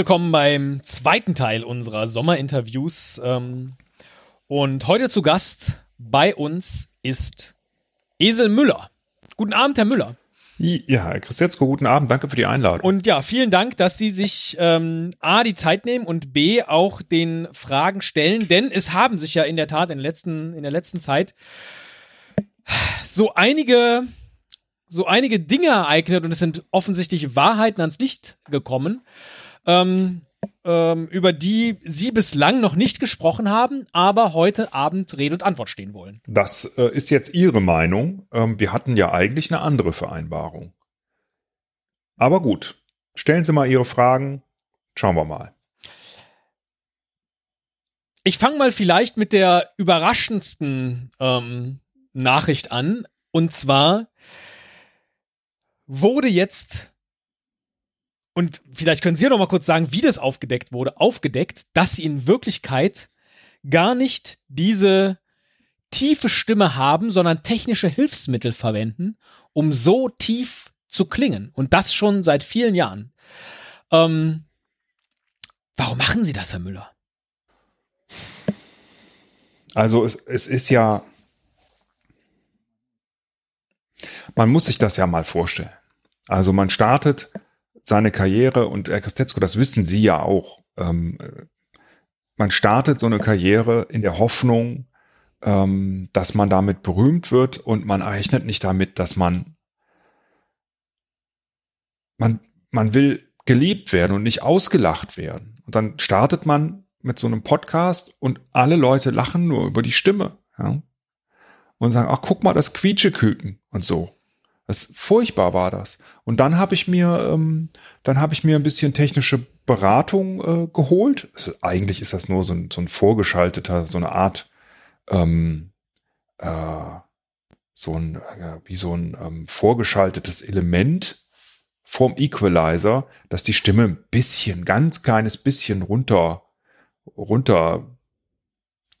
Willkommen beim zweiten Teil unserer Sommerinterviews. Ähm, und heute zu Gast bei uns ist Esel Müller. Guten Abend, Herr Müller. Ja, Herr Christetzko, guten Abend, danke für die Einladung. Und ja, vielen Dank, dass Sie sich ähm, A, die Zeit nehmen und B, auch den Fragen stellen, denn es haben sich ja in der Tat in der letzten, in der letzten Zeit so einige, so einige Dinge ereignet und es sind offensichtlich Wahrheiten ans Licht gekommen, ähm, ähm, über die Sie bislang noch nicht gesprochen haben, aber heute Abend Rede und Antwort stehen wollen. Das äh, ist jetzt Ihre Meinung. Ähm, wir hatten ja eigentlich eine andere Vereinbarung. Aber gut, stellen Sie mal Ihre Fragen. Schauen wir mal. Ich fange mal vielleicht mit der überraschendsten ähm, Nachricht an. Und zwar wurde jetzt und vielleicht können Sie ja noch mal kurz sagen, wie das aufgedeckt wurde, aufgedeckt, dass sie in Wirklichkeit gar nicht diese tiefe Stimme haben, sondern technische Hilfsmittel verwenden, um so tief zu klingen. Und das schon seit vielen Jahren. Ähm, warum machen Sie das, Herr Müller? Also es, es ist ja, man muss sich das ja mal vorstellen. Also man startet seine Karriere und Herr Christetzko, das wissen Sie ja auch. Ähm, man startet so eine Karriere in der Hoffnung, ähm, dass man damit berühmt wird und man rechnet nicht damit, dass man man man will geliebt werden und nicht ausgelacht werden. Und dann startet man mit so einem Podcast und alle Leute lachen nur über die Stimme. Ja? Und sagen, ach, guck mal, das Quietscheküken und so. Das furchtbar war das. Und dann habe ich mir, ähm, dann habe ich mir ein bisschen technische Beratung äh, geholt. Es, eigentlich ist das nur so ein, so ein vorgeschalteter, so eine Art, ähm, äh, so ein, äh, wie so ein ähm, vorgeschaltetes Element vom Equalizer, dass die Stimme ein bisschen, ganz kleines bisschen runter, runter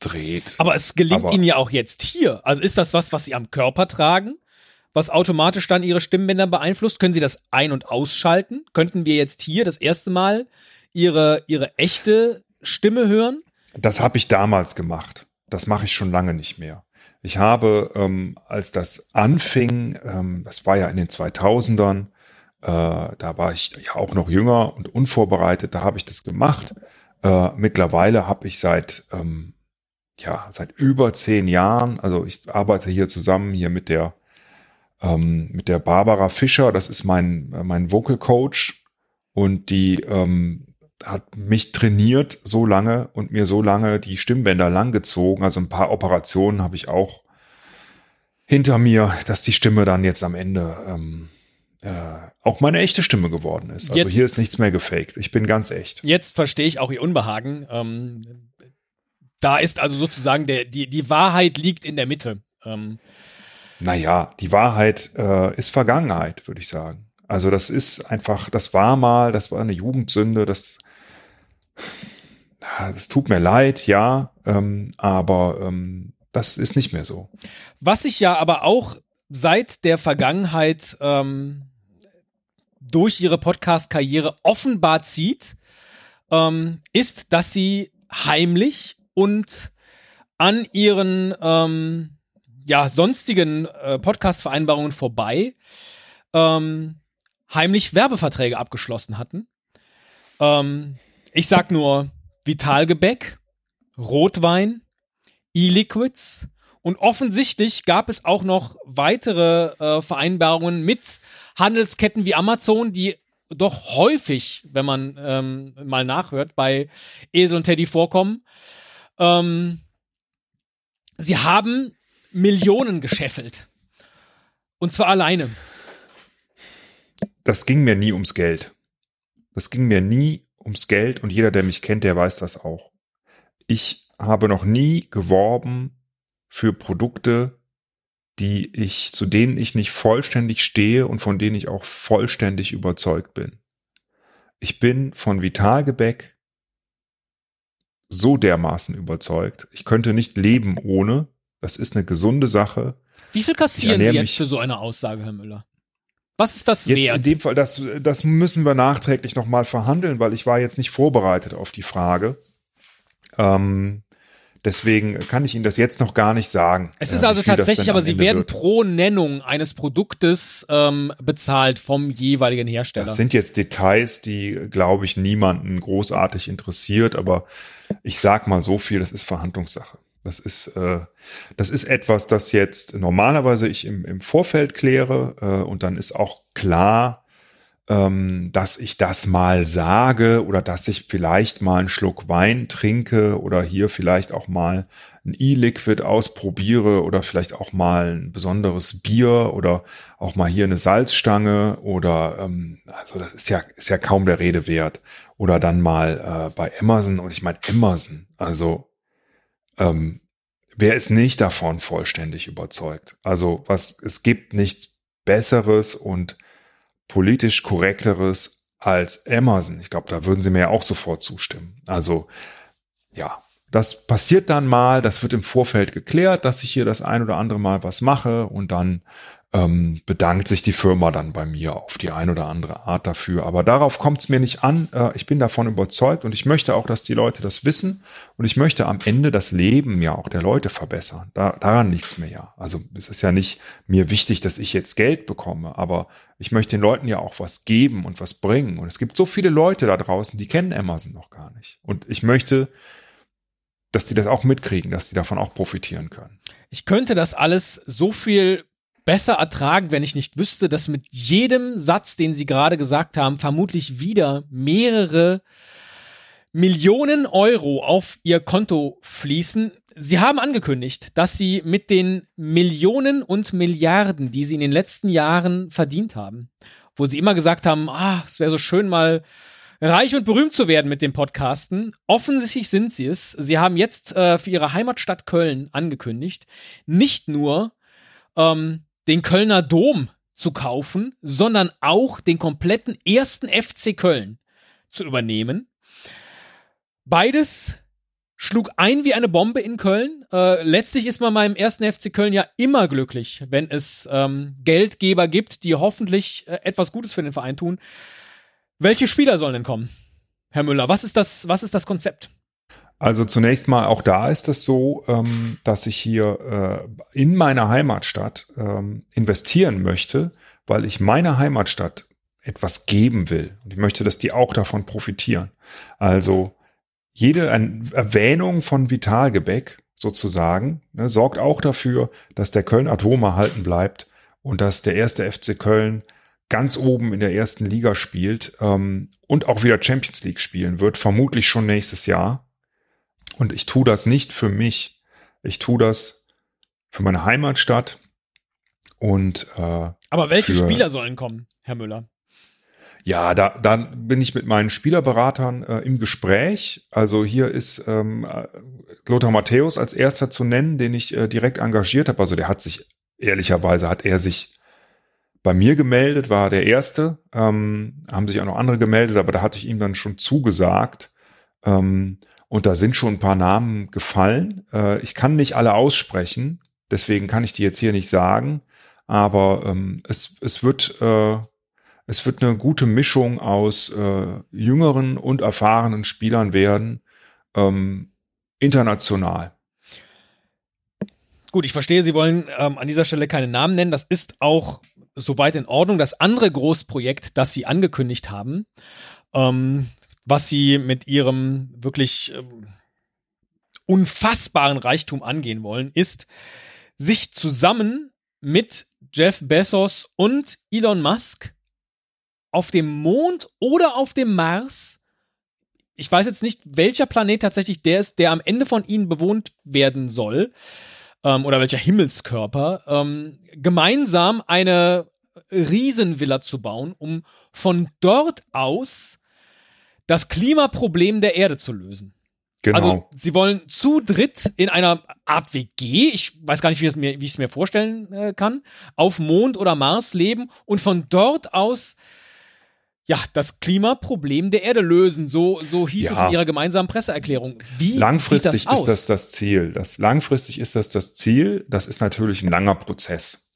dreht. Aber es gelingt Aber Ihnen ja auch jetzt hier. Also ist das was, was Sie am Körper tragen? Was automatisch dann ihre Stimmbänder beeinflusst? Können Sie das ein- und ausschalten? Könnten wir jetzt hier das erste Mal ihre, ihre echte Stimme hören? Das habe ich damals gemacht. Das mache ich schon lange nicht mehr. Ich habe, ähm, als das anfing, ähm, das war ja in den 2000ern, äh, da war ich ja auch noch jünger und unvorbereitet, da habe ich das gemacht. Äh, mittlerweile habe ich seit, ähm, ja, seit über zehn Jahren, also ich arbeite hier zusammen hier mit der ähm, mit der Barbara Fischer, das ist mein, mein Vocal Coach und die ähm, hat mich trainiert so lange und mir so lange die Stimmbänder langgezogen. Also ein paar Operationen habe ich auch hinter mir, dass die Stimme dann jetzt am Ende ähm, äh, auch meine echte Stimme geworden ist. Also jetzt, hier ist nichts mehr gefaked. Ich bin ganz echt. Jetzt verstehe ich auch Ihr Unbehagen. Ähm, da ist also sozusagen der, die, die Wahrheit liegt in der Mitte. Ähm, naja, die Wahrheit äh, ist Vergangenheit, würde ich sagen. Also das ist einfach, das war mal, das war eine Jugendsünde, das, das tut mir leid, ja, ähm, aber ähm, das ist nicht mehr so. Was sich ja aber auch seit der Vergangenheit ähm, durch ihre Podcast-Karriere offenbar zieht, ähm, ist, dass sie heimlich und an ihren ähm, ja, sonstigen äh, Podcast-Vereinbarungen vorbei ähm, heimlich Werbeverträge abgeschlossen hatten. Ähm, ich sag nur Vitalgebäck, Rotwein, E-Liquids und offensichtlich gab es auch noch weitere äh, Vereinbarungen mit Handelsketten wie Amazon, die doch häufig, wenn man ähm, mal nachhört, bei Esel und Teddy vorkommen. Ähm, sie haben Millionen gescheffelt. Und zwar alleine. Das ging mir nie ums Geld. Das ging mir nie ums Geld und jeder, der mich kennt, der weiß das auch. Ich habe noch nie geworben für Produkte, die ich, zu denen ich nicht vollständig stehe und von denen ich auch vollständig überzeugt bin. Ich bin von Vitalgebäck so dermaßen überzeugt. Ich könnte nicht leben ohne. Das ist eine gesunde Sache. Wie viel kassieren Sie jetzt für so eine Aussage, Herr Müller? Was ist das Jetzt wert? in dem Fall, das, das müssen wir nachträglich nochmal verhandeln, weil ich war jetzt nicht vorbereitet auf die Frage. Ähm, deswegen kann ich Ihnen das jetzt noch gar nicht sagen. Es äh, ist also tatsächlich, aber sie Ende werden wird. pro Nennung eines Produktes ähm, bezahlt vom jeweiligen Hersteller. Das sind jetzt Details, die, glaube ich, niemanden großartig interessiert, aber ich sag mal so viel, das ist Verhandlungssache. Das ist, äh, das ist etwas, das jetzt normalerweise ich im, im Vorfeld kläre äh, und dann ist auch klar, ähm, dass ich das mal sage oder dass ich vielleicht mal einen Schluck Wein trinke oder hier vielleicht auch mal ein E-Liquid ausprobiere oder vielleicht auch mal ein besonderes Bier oder auch mal hier eine Salzstange oder ähm, also das ist ja ist ja kaum der Rede wert. Oder dann mal äh, bei Amazon und ich meine Amazon also ähm, wer ist nicht davon vollständig überzeugt? Also was es gibt nichts besseres und politisch korrekteres als Amazon ich glaube da würden Sie mir ja auch sofort zustimmen. Also ja das passiert dann mal, das wird im Vorfeld geklärt, dass ich hier das ein oder andere Mal was mache und dann ähm, bedankt sich die Firma dann bei mir auf die ein oder andere Art dafür. Aber darauf kommt es mir nicht an. Äh, ich bin davon überzeugt und ich möchte auch, dass die Leute das wissen und ich möchte am Ende das Leben ja auch der Leute verbessern. Da, daran nichts mehr ja. Also es ist ja nicht mir wichtig, dass ich jetzt Geld bekomme, aber ich möchte den Leuten ja auch was geben und was bringen. Und es gibt so viele Leute da draußen, die kennen Amazon noch gar nicht. Und ich möchte dass die das auch mitkriegen, dass die davon auch profitieren können. Ich könnte das alles so viel besser ertragen, wenn ich nicht wüsste, dass mit jedem Satz, den Sie gerade gesagt haben, vermutlich wieder mehrere Millionen Euro auf Ihr Konto fließen. Sie haben angekündigt, dass Sie mit den Millionen und Milliarden, die Sie in den letzten Jahren verdient haben, wo Sie immer gesagt haben, ah, es wäre so schön mal reich und berühmt zu werden mit dem Podcasten. Offensichtlich sind sie es. Sie haben jetzt äh, für ihre Heimatstadt Köln angekündigt, nicht nur ähm, den Kölner Dom zu kaufen, sondern auch den kompletten ersten FC Köln zu übernehmen. Beides schlug ein wie eine Bombe in Köln. Äh, letztlich ist man beim ersten FC Köln ja immer glücklich, wenn es ähm, Geldgeber gibt, die hoffentlich äh, etwas Gutes für den Verein tun. Welche Spieler sollen denn kommen? Herr Müller, was ist das, was ist das Konzept? Also zunächst mal, auch da ist es so, ähm, dass ich hier äh, in meiner Heimatstadt ähm, investieren möchte, weil ich meiner Heimatstadt etwas geben will. Und ich möchte, dass die auch davon profitieren. Also jede Erwähnung von Vitalgebäck sozusagen ne, sorgt auch dafür, dass der Köln Atom erhalten bleibt und dass der erste FC Köln ganz oben in der ersten Liga spielt ähm, und auch wieder Champions League spielen wird, vermutlich schon nächstes Jahr. Und ich tue das nicht für mich. Ich tue das für meine Heimatstadt. Und äh, Aber welche für- Spieler sollen kommen, Herr Müller? ja, da, da bin ich mit meinen Spielerberatern äh, im Gespräch. Also hier ist ähm, äh, Lothar Matthäus als erster zu nennen, den ich äh, direkt engagiert habe. Also der hat sich, ehrlicherweise hat er sich bei mir gemeldet, war der erste. Ähm, haben sich auch noch andere gemeldet, aber da hatte ich ihm dann schon zugesagt. Ähm, und da sind schon ein paar Namen gefallen. Äh, ich kann nicht alle aussprechen, deswegen kann ich die jetzt hier nicht sagen. Aber ähm, es, es wird äh, es wird eine gute Mischung aus äh, jüngeren und erfahrenen Spielern werden, ähm, international. Gut, ich verstehe, Sie wollen ähm, an dieser Stelle keine Namen nennen. Das ist auch soweit in Ordnung. Das andere Großprojekt, das Sie angekündigt haben, ähm, was Sie mit Ihrem wirklich ähm, unfassbaren Reichtum angehen wollen, ist, sich zusammen mit Jeff Bezos und Elon Musk auf dem Mond oder auf dem Mars ich weiß jetzt nicht, welcher Planet tatsächlich der ist, der am Ende von ihnen bewohnt werden soll, ähm, oder welcher Himmelskörper, ähm, gemeinsam eine Riesenvilla zu bauen, um von dort aus das Klimaproblem der Erde zu lösen. Genau. Also sie wollen zu dritt in einer Art WG, ich weiß gar nicht, wie, es mir, wie ich es mir vorstellen äh, kann, auf Mond oder Mars leben und von dort aus ja, das Klimaproblem der Erde lösen. So, so hieß Ja. es in ihrer gemeinsamen Presseerklärung. Wie langfristig sieht das aus? ist das das Ziel. Das langfristig ist das das Ziel. Das ist natürlich ein langer Prozess.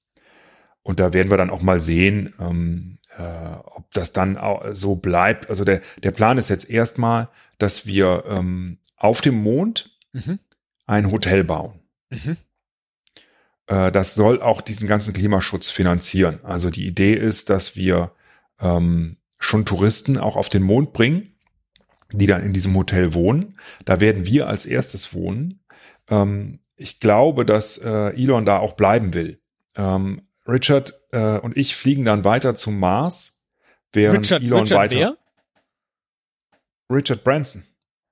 Und da werden wir dann auch mal sehen, ähm, äh, ob das dann auch so bleibt. Also der, der Plan ist jetzt erstmal, dass wir ähm, auf dem Mond mhm. ein Hotel bauen. Mhm. Äh, das soll auch diesen ganzen Klimaschutz finanzieren. Also die Idee ist, dass wir ähm, schon Touristen auch auf den Mond bringen, die dann in diesem Hotel wohnen. Da werden wir als erstes wohnen. Ähm, ich glaube, dass äh, Elon da auch bleiben will. Ähm, Richard äh, und ich fliegen dann weiter zum Mars, während Richard, Elon Richard weiter. Wer? Richard Branson.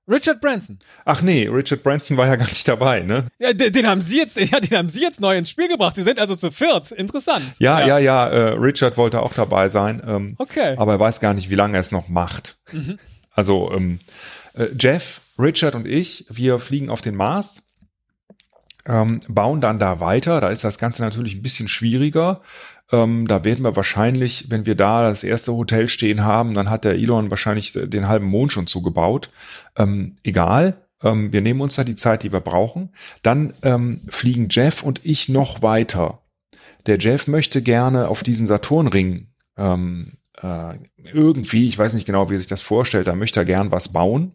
Richard Branson. Ach nee, Richard Branson war ja gar nicht dabei, ne? Ja, den, den haben Sie jetzt, ja, den haben Sie jetzt neu ins Spiel gebracht. Sie sind also zu viert. Interessant. Ja, ja, ja. ja äh, Richard wollte auch dabei sein. Ähm, okay. Aber er weiß gar nicht, wie lange er es noch macht. Mhm. Also ähm, äh, Jeff, Richard und ich, wir fliegen auf den Mars ähm, bauen dann da weiter. Da ist das Ganze natürlich ein bisschen schwieriger. Ähm, da werden wir wahrscheinlich, wenn wir da das erste Hotel stehen haben, dann hat der Elon wahrscheinlich den halben Mond schon zugebaut. Ähm, egal. Ähm, wir nehmen uns da die Zeit, die wir brauchen. Dann ähm, fliegen Jeff und ich noch weiter. Der Jeff möchte gerne auf diesen Saturnring ähm, äh, irgendwie, ich weiß nicht genau, wie er sich das vorstellt, da möchte er gern was bauen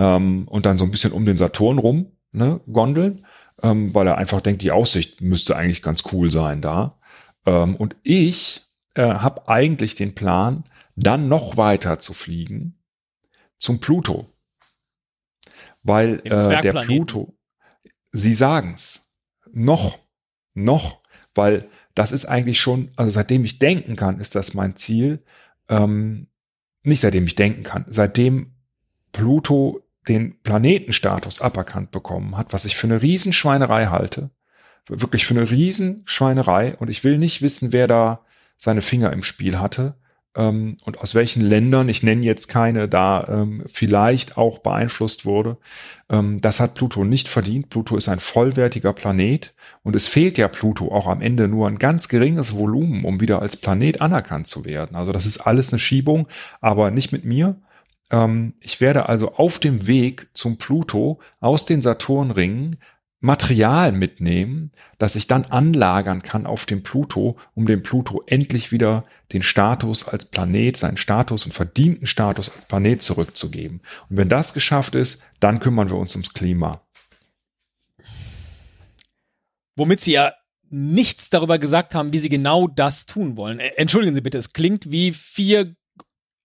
und dann so ein bisschen um den Saturn rum ne, gondeln ähm, weil er einfach denkt, die Aussicht müsste eigentlich ganz cool sein da. Ähm, und ich äh, habe eigentlich den Plan, dann noch weiter zu fliegen zum Pluto. Weil äh, der Pluto, sie sagen's, noch, noch, weil das ist eigentlich schon, also seitdem ich denken kann, ist das mein Ziel. Ähm, nicht seitdem ich denken kann, seitdem Pluto den Planetenstatus aberkannt bekommen hat, was ich für eine Riesenschweinerei halte. Wirklich für eine Riesenschweinerei. Und ich will nicht wissen, wer da seine Finger im Spiel hatte ähm, und aus welchen Ländern, ich nenne jetzt keine, da ähm, vielleicht auch beeinflusst wurde. Ähm, das hat Pluto nicht verdient. Pluto ist ein vollwertiger Planet und es fehlt ja Pluto auch am Ende nur ein ganz geringes Volumen, um wieder als Planet anerkannt zu werden. Also das ist alles eine Schiebung, aber nicht mit mir, ähm, ich werde also auf dem Weg zum Pluto aus den Saturnringen Material mitnehmen, das ich dann anlagern kann auf dem Pluto, um dem Pluto endlich wieder den Status als Planet, seinen Status und verdienten Status als Planet zurückzugeben. Und wenn das geschafft ist, dann kümmern wir uns ums Klima. Womit Sie ja nichts darüber gesagt haben, wie Sie genau das tun wollen. Äh, entschuldigen Sie bitte, es klingt wie vier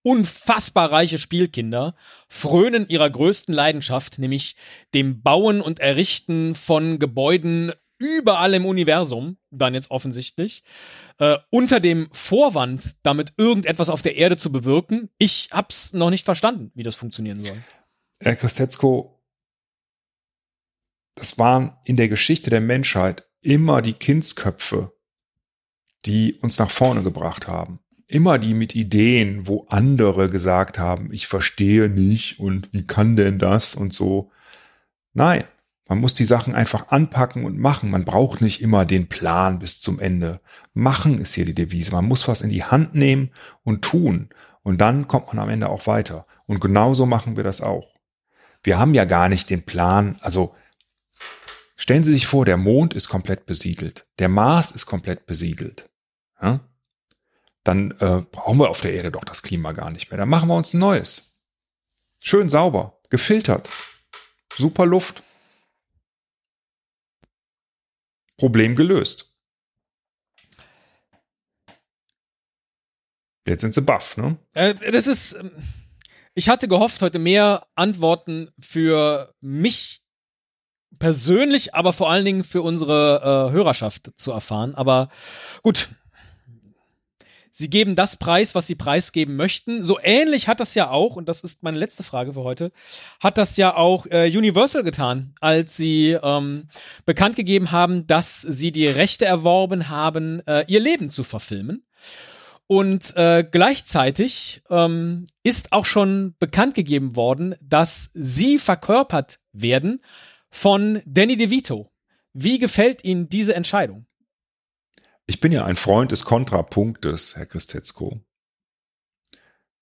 unfassbar reiche Spielkinder frönen ihrer größten Leidenschaft, nämlich dem Bauen und Errichten von Gebäuden überall im Universum, dann jetzt offensichtlich, äh, unter dem Vorwand, damit irgendetwas auf der Erde zu bewirken. Ich hab's noch nicht verstanden, wie das funktionieren soll. Herr Christetzko, das waren in der Geschichte der Menschheit immer die Kindsköpfe, die uns nach vorne gebracht haben immer die mit Ideen, wo andere gesagt haben, ich verstehe nicht und wie kann denn das und so. Nein, man muss die Sachen einfach anpacken und machen. Man braucht nicht immer den Plan bis zum Ende. Machen ist hier die Devise. Man muss was in die Hand nehmen und tun. Und dann kommt man am Ende auch weiter. Und genauso machen wir das auch. Wir haben ja gar nicht den Plan. Also stellen Sie sich vor, der Mond ist komplett besiedelt. Der Mars ist komplett besiedelt. Ja? Dann äh, brauchen wir auf der Erde doch das Klima gar nicht mehr. Dann machen wir uns ein neues. Schön sauber, gefiltert, super Luft. Problem gelöst. Jetzt sind sie baff, ne? Äh, das ist. Ähm, ich hatte gehofft, heute mehr Antworten für mich persönlich, aber vor allen Dingen für unsere äh, Hörerschaft zu erfahren. Aber gut, sie geben das Preis, was sie preisgeben möchten. So ähnlich hat das ja auch, und das ist meine letzte Frage für heute, hat das ja auch äh, Universal getan, als sie ähm, bekannt gegeben haben, dass sie die Rechte erworben haben, äh, ihr Leben zu verfilmen. Und äh, gleichzeitig ähm, ist auch schon bekannt gegeben worden, dass sie verkörpert werden von Danny DeVito. Wie gefällt Ihnen diese Entscheidung? Ich bin ja ein Freund des Kontrapunktes, Herr Christetzko.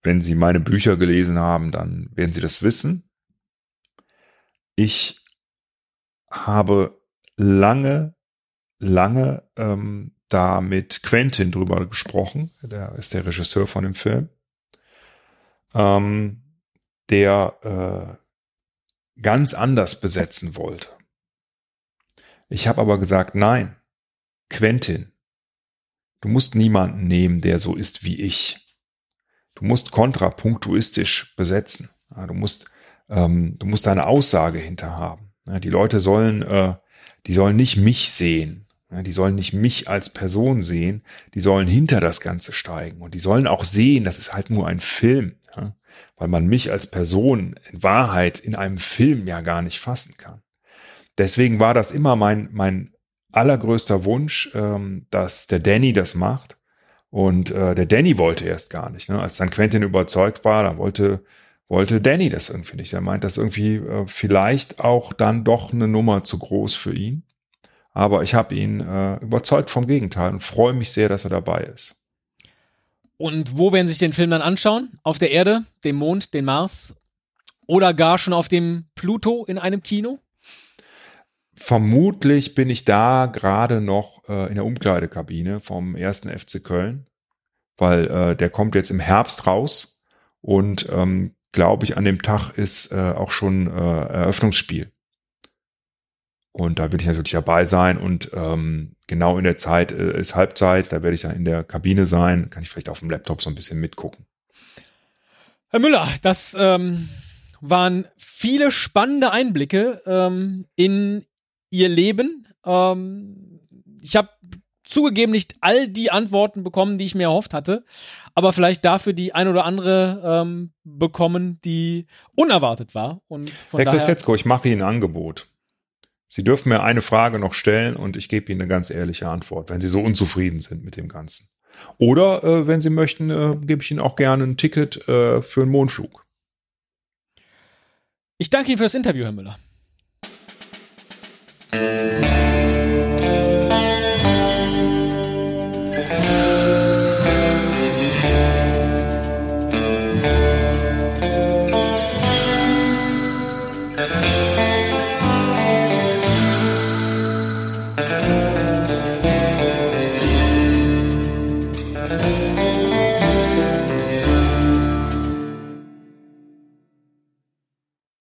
Wenn Sie meine Bücher gelesen haben, dann werden Sie das wissen. Ich habe lange, lange ähm, da mit Quentin drüber gesprochen. Der ist der Regisseur von dem Film. Ähm, der äh, ganz anders besetzen wollte. Ich habe aber gesagt, nein, Quentin, du musst niemanden nehmen, der so ist wie ich. Du musst kontrapunktuistisch besetzen. Ja, du musst, ähm, du musst eine Aussage hinter haben. Ja, die Leute sollen, äh, die sollen nicht mich sehen. Ja, die sollen nicht mich als Person sehen. Die sollen hinter das Ganze steigen und die sollen auch sehen, das ist halt nur ein Film weil man mich als Person in Wahrheit in einem Film ja gar nicht fassen kann. Deswegen war das immer mein, mein allergrößter Wunsch, ähm, dass der Danny das macht. Und äh, der Danny wollte erst gar nicht. Ne? Als dann Quentin überzeugt war, dann wollte, wollte Danny das irgendwie nicht. Er meint das irgendwie äh, vielleicht auch dann doch eine Nummer zu groß für ihn. Aber ich habe ihn äh, überzeugt vom Gegenteil und freue mich sehr, dass er dabei ist. Und wo werden Sie sich den Film dann anschauen? Auf der Erde, dem Mond, dem Mars oder gar schon auf dem Pluto in einem Kino? Vermutlich bin ich da gerade noch äh, in der Umkleidekabine vom ersten FC Köln, weil äh, der kommt jetzt im Herbst raus und ähm, glaube ich an dem Tag ist äh, auch schon äh, Eröffnungsspiel. Und da will ich natürlich dabei sein und ähm, genau in der Zeit äh, ist Halbzeit, da werde ich dann in der Kabine sein, kann ich vielleicht auf dem Laptop so ein bisschen mitgucken. Herr Müller, das ähm, waren viele spannende Einblicke ähm, in Ihr Leben. Ähm, ich habe zugegeben nicht all die Antworten bekommen, die ich mir erhofft hatte, aber vielleicht dafür die ein oder andere ähm, bekommen, die unerwartet war. Und von Herr Christetzko, ich mache Ihnen ein Angebot. Sie dürfen mir eine Frage noch stellen und ich gebe Ihnen eine ganz ehrliche Antwort, wenn Sie so unzufrieden sind mit dem Ganzen. Oder äh, wenn Sie möchten, äh, gebe ich Ihnen auch gerne ein Ticket äh, für einen Mondflug. Ich danke Ihnen für das Interview, Herr Müller. Thank you.